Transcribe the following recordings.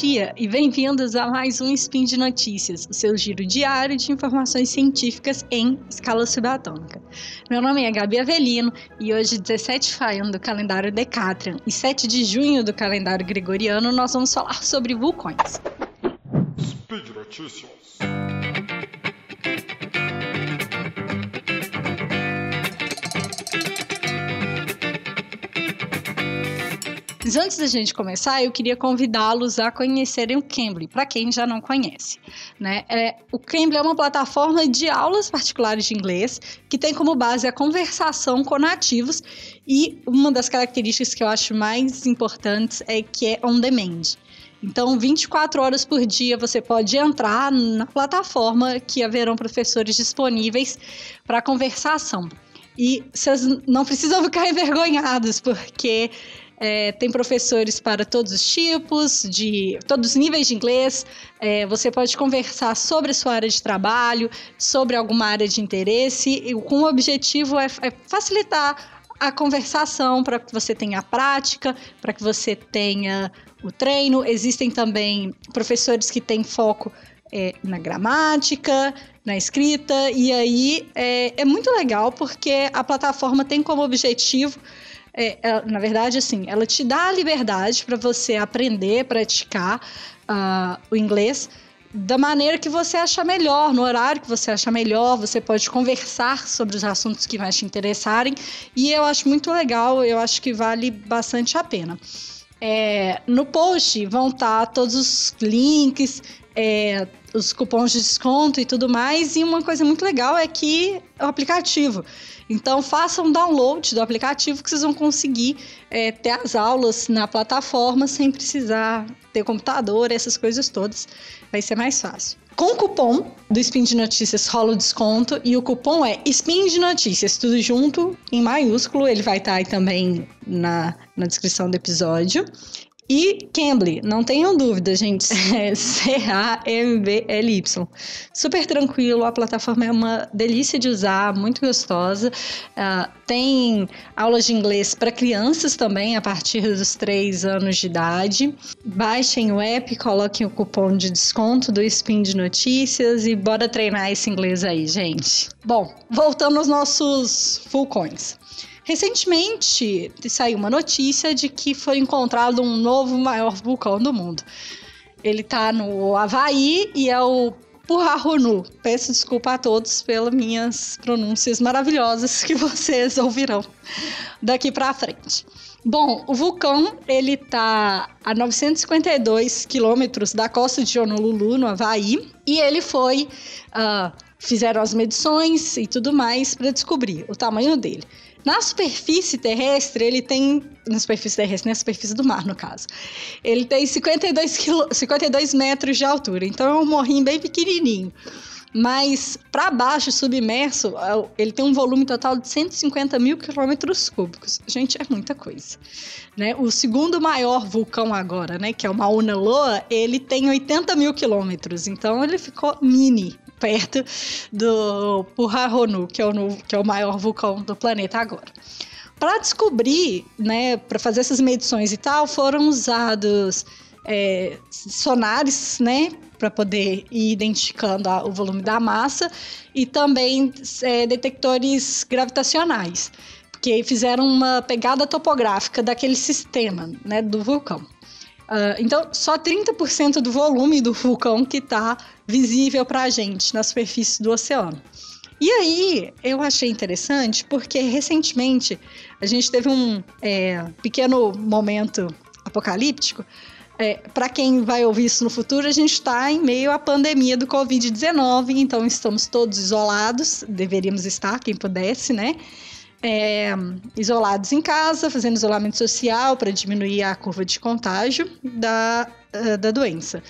dia e bem-vindos a mais um Spin de Notícias, o seu giro diário de informações científicas em escala subatômica. Meu nome é Gabi Avelino e hoje, 17 de do calendário Decatrian e 7 de junho do calendário Gregoriano, nós vamos falar sobre vulcões. Speed Notícias. Mas antes da gente começar, eu queria convidá-los a conhecerem o Cambly, para quem já não conhece. Né? É, o Cambly é uma plataforma de aulas particulares de inglês que tem como base a conversação com nativos e uma das características que eu acho mais importantes é que é on demand. Então, 24 horas por dia você pode entrar na plataforma que haverão professores disponíveis para conversação. E vocês não precisam ficar envergonhados, porque é, tem professores para todos os tipos, de todos os níveis de inglês. É, você pode conversar sobre a sua área de trabalho, sobre alguma área de interesse, e com o objetivo é, é facilitar a conversação para que você tenha a prática, para que você tenha o treino. Existem também professores que têm foco é, na gramática, na escrita, e aí é, é muito legal porque a plataforma tem como objetivo é, é, na verdade, assim, ela te dá a liberdade para você aprender, praticar uh, o inglês da maneira que você achar melhor, no horário que você achar melhor, você pode conversar sobre os assuntos que mais te interessarem, e eu acho muito legal, eu acho que vale bastante a pena. É, no post vão estar tá todos os links, é, os cupons de desconto e tudo mais, e uma coisa muito legal é que é o aplicativo. Então façam um download do aplicativo que vocês vão conseguir é, ter as aulas na plataforma sem precisar ter computador, essas coisas todas. Vai ser mais fácil. Com o cupom do Spin de Notícias rola o desconto e o cupom é Spin de Notícias, tudo junto em maiúsculo. Ele vai estar aí também na, na descrição do episódio. E Cambly, não tenham dúvida, gente, é C-A-M-B-L-Y. Super tranquilo, a plataforma é uma delícia de usar, muito gostosa. Uh, tem aulas de inglês para crianças também, a partir dos 3 anos de idade. Baixem o app, coloquem o cupom de desconto do Spin de Notícias e bora treinar esse inglês aí, gente. Bom, voltando aos nossos vulcões. Recentemente saiu uma notícia de que foi encontrado um novo maior vulcão do mundo. Ele está no Havaí e é o Purahunu. Peço desculpa a todos pelas minhas pronúncias maravilhosas que vocês ouvirão daqui para frente. Bom, o vulcão ele tá a 952 quilômetros da costa de Honolulu, no Havaí, e ele foi uh, fizeram as medições e tudo mais para descobrir o tamanho dele. Na superfície terrestre, ele tem. Na superfície terrestre, na superfície do mar, no caso. Ele tem 52, quilo, 52 metros de altura. Então é um morrinho bem pequenininho. Mas para baixo, submerso, é ele tem um volume total de 150 mil quilômetros cúbicos. Gente, é muita coisa. Né? O segundo maior vulcão agora, né, que é o Mauna Loa, ele tem 80 mil quilômetros. Então ele ficou mini perto do Purahonu, que é o, que é o maior vulcão do planeta agora. Para descobrir, né, para fazer essas medições e tal, foram usados é, sonares, né, para poder ir identificando a, o volume da massa e também é, detectores gravitacionais, porque fizeram uma pegada topográfica daquele sistema, né, do vulcão. Uh, então, só 30% do volume do vulcão que está visível para a gente na superfície do oceano. E aí, eu achei interessante porque recentemente a gente teve um é, pequeno momento apocalíptico. É, para quem vai ouvir isso no futuro, a gente está em meio à pandemia do Covid-19, então estamos todos isolados, deveríamos estar, quem pudesse, né? É, isolados em casa, fazendo isolamento social para diminuir a curva de contágio da, uh, da doença.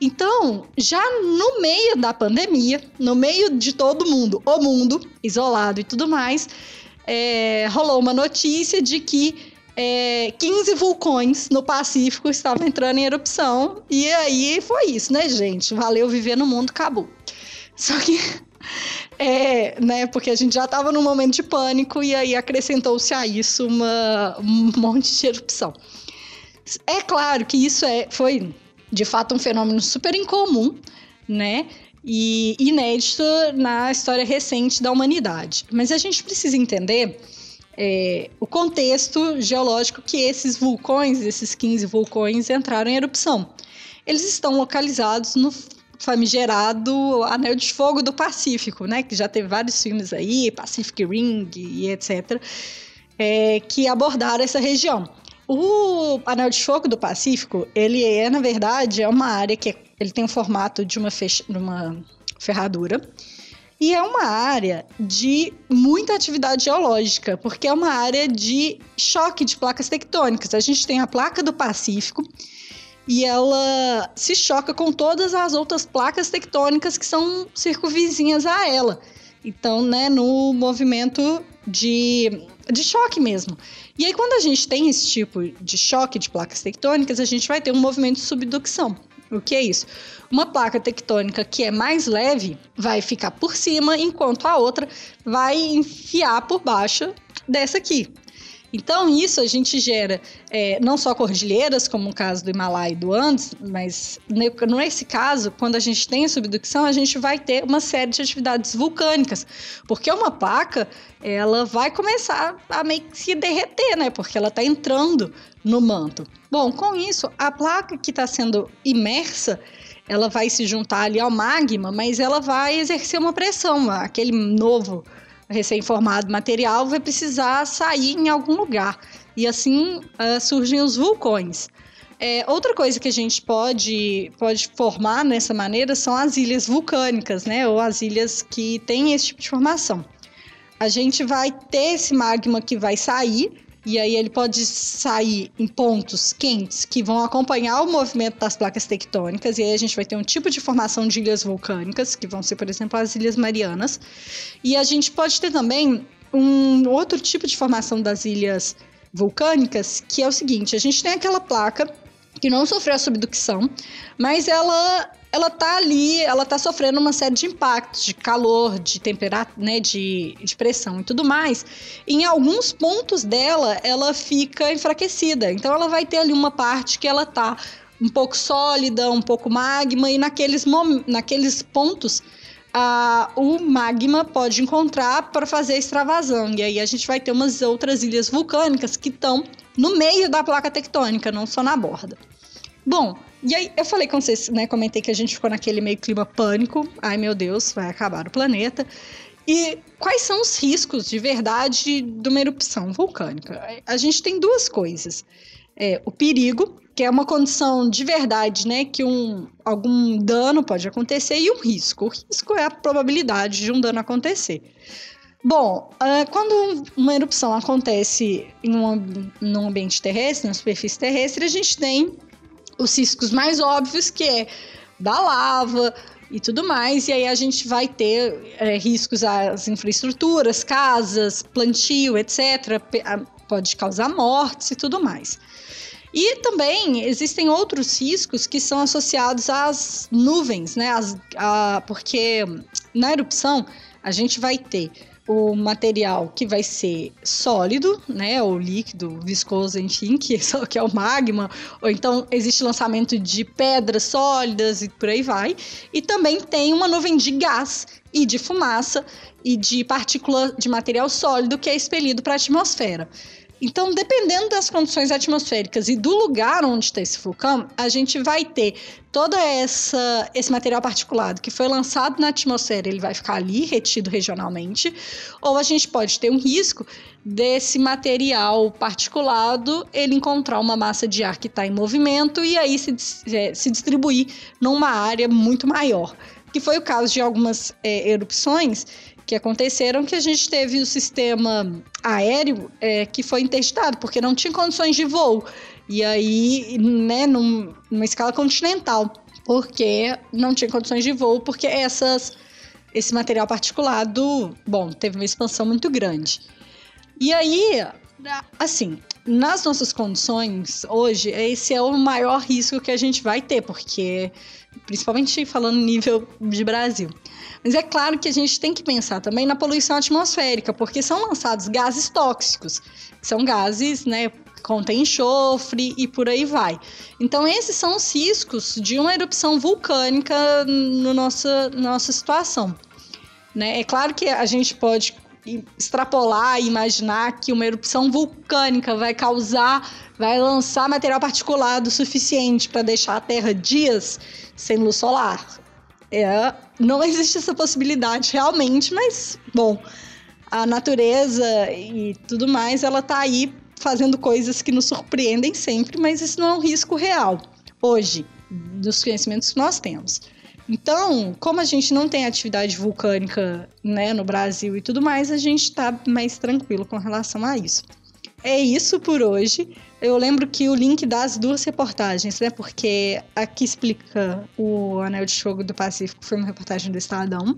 Então, já no meio da pandemia, no meio de todo mundo, o mundo isolado e tudo mais, é, rolou uma notícia de que é, 15 vulcões no Pacífico estavam entrando em erupção. E aí foi isso, né, gente? Valeu viver no mundo, acabou. Só que é, né, porque a gente já estava num momento de pânico e aí acrescentou-se a isso uma, um monte de erupção. É claro que isso é, foi de fato um fenômeno super incomum, né? E inédito na história recente da humanidade. Mas a gente precisa entender é, o contexto geológico que esses vulcões, esses 15 vulcões, entraram em erupção. Eles estão localizados no famigerado Anel de Fogo do Pacífico, né? Que já teve vários filmes aí, Pacific Ring e etc., é, que abordaram essa região. O Anel de Fogo do Pacífico, ele é, na verdade, é uma área que é, ele tem o formato de uma, uma ferradura. E é uma área de muita atividade geológica, porque é uma área de choque de placas tectônicas. A gente tem a placa do Pacífico, e ela se choca com todas as outras placas tectônicas que são circunvizinhas a ela. Então, né, no movimento de, de choque mesmo. E aí, quando a gente tem esse tipo de choque de placas tectônicas, a gente vai ter um movimento de subducção. O que é isso? Uma placa tectônica que é mais leve vai ficar por cima, enquanto a outra vai enfiar por baixo dessa aqui. Então, isso a gente gera é, não só cordilheiras, como o caso do Himalaia e do Andes, mas nesse caso, quando a gente tem a subducção, a gente vai ter uma série de atividades vulcânicas, porque uma placa ela vai começar a meio que se derreter, né? Porque ela está entrando no manto. Bom, com isso, a placa que está sendo imersa ela vai se juntar ali ao magma, mas ela vai exercer uma pressão, aquele novo recém-formado material vai precisar sair em algum lugar. E assim uh, surgem os vulcões. É, outra coisa que a gente pode, pode formar nessa maneira são as ilhas vulcânicas, né? Ou as ilhas que têm esse tipo de formação. A gente vai ter esse magma que vai sair e aí ele pode sair em pontos quentes que vão acompanhar o movimento das placas tectônicas, e aí a gente vai ter um tipo de formação de ilhas vulcânicas, que vão ser, por exemplo, as Ilhas Marianas. E a gente pode ter também um outro tipo de formação das ilhas vulcânicas, que é o seguinte: a gente tem aquela placa que não sofreu a subducção, mas ela ela tá ali, ela tá sofrendo uma série de impactos, de calor, de temperatura, né, de, de pressão e tudo mais. em alguns pontos dela, ela fica enfraquecida. Então ela vai ter ali uma parte que ela tá um pouco sólida, um pouco magma, e naqueles, naqueles pontos a, o magma pode encontrar para fazer extravasão. E aí a gente vai ter umas outras ilhas vulcânicas que estão no meio da placa tectônica, não só na borda. Bom, e aí eu falei com vocês, né? Comentei que a gente ficou naquele meio clima pânico. Ai meu Deus, vai acabar o planeta. E quais são os riscos de verdade de uma erupção vulcânica? A gente tem duas coisas. É, o perigo, que é uma condição de verdade, né? Que um, algum dano pode acontecer, e o risco. O risco é a probabilidade de um dano acontecer. Bom, uh, quando uma erupção acontece em um, num ambiente terrestre, na superfície terrestre, a gente tem os riscos mais óbvios, que é da lava e tudo mais, e aí a gente vai ter é, riscos às infraestruturas, casas, plantio, etc. Pode causar mortes e tudo mais. E também existem outros riscos que são associados às nuvens, né? As, a, porque na erupção a gente vai ter o material que vai ser sólido, né, ou líquido, viscoso, enfim, que, que é o magma, ou então existe lançamento de pedras sólidas e por aí vai, e também tem uma nuvem de gás e de fumaça e de partícula de material sólido que é expelido para a atmosfera. Então, dependendo das condições atmosféricas e do lugar onde está esse vulcão, a gente vai ter todo essa, esse material particulado que foi lançado na atmosfera, ele vai ficar ali retido regionalmente, ou a gente pode ter um risco desse material particulado ele encontrar uma massa de ar que está em movimento e aí se, é, se distribuir numa área muito maior. Que foi o caso de algumas é, erupções que aconteceram que a gente teve o sistema aéreo é, que foi interditado, porque não tinha condições de voo. E aí, né, num, numa escala continental, porque não tinha condições de voo, porque essas, esse material particulado, bom, teve uma expansão muito grande. E aí, assim, nas nossas condições hoje, esse é o maior risco que a gente vai ter, porque, principalmente falando nível de Brasil. Mas é claro que a gente tem que pensar também na poluição atmosférica, porque são lançados gases tóxicos, são gases, né, contém enxofre e por aí vai. Então, esses são os riscos de uma erupção vulcânica no nossa, nossa situação. Né? É claro que a gente pode extrapolar e imaginar que uma erupção vulcânica vai causar, vai lançar material particulado suficiente para deixar a Terra dias sem luz solar. É, não existe essa possibilidade realmente, mas bom, a natureza e tudo mais, ela tá aí fazendo coisas que nos surpreendem sempre, mas isso não é um risco real hoje, dos conhecimentos que nós temos. Então, como a gente não tem atividade vulcânica né, no Brasil e tudo mais, a gente está mais tranquilo com relação a isso. É isso por hoje. Eu lembro que o link das duas reportagens, né? Porque aqui explica o Anel de Fogo do Pacífico, foi uma reportagem do Estadão.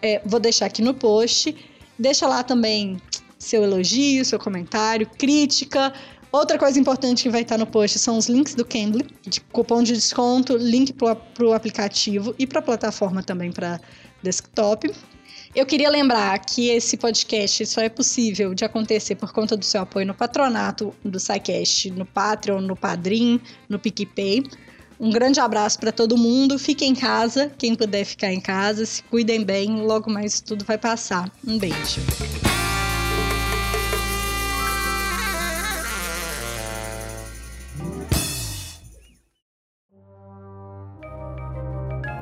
É, vou deixar aqui no post. Deixa lá também seu elogio, seu comentário, crítica, Outra coisa importante que vai estar no post são os links do Cambly, de cupom de desconto, link para o aplicativo e para a plataforma também para desktop. Eu queria lembrar que esse podcast só é possível de acontecer por conta do seu apoio no patronato do SciCast, no Patreon, no Padrim, no PicPay. Um grande abraço para todo mundo. Fiquem em casa, quem puder ficar em casa, se cuidem bem, logo mais tudo vai passar. Um beijo.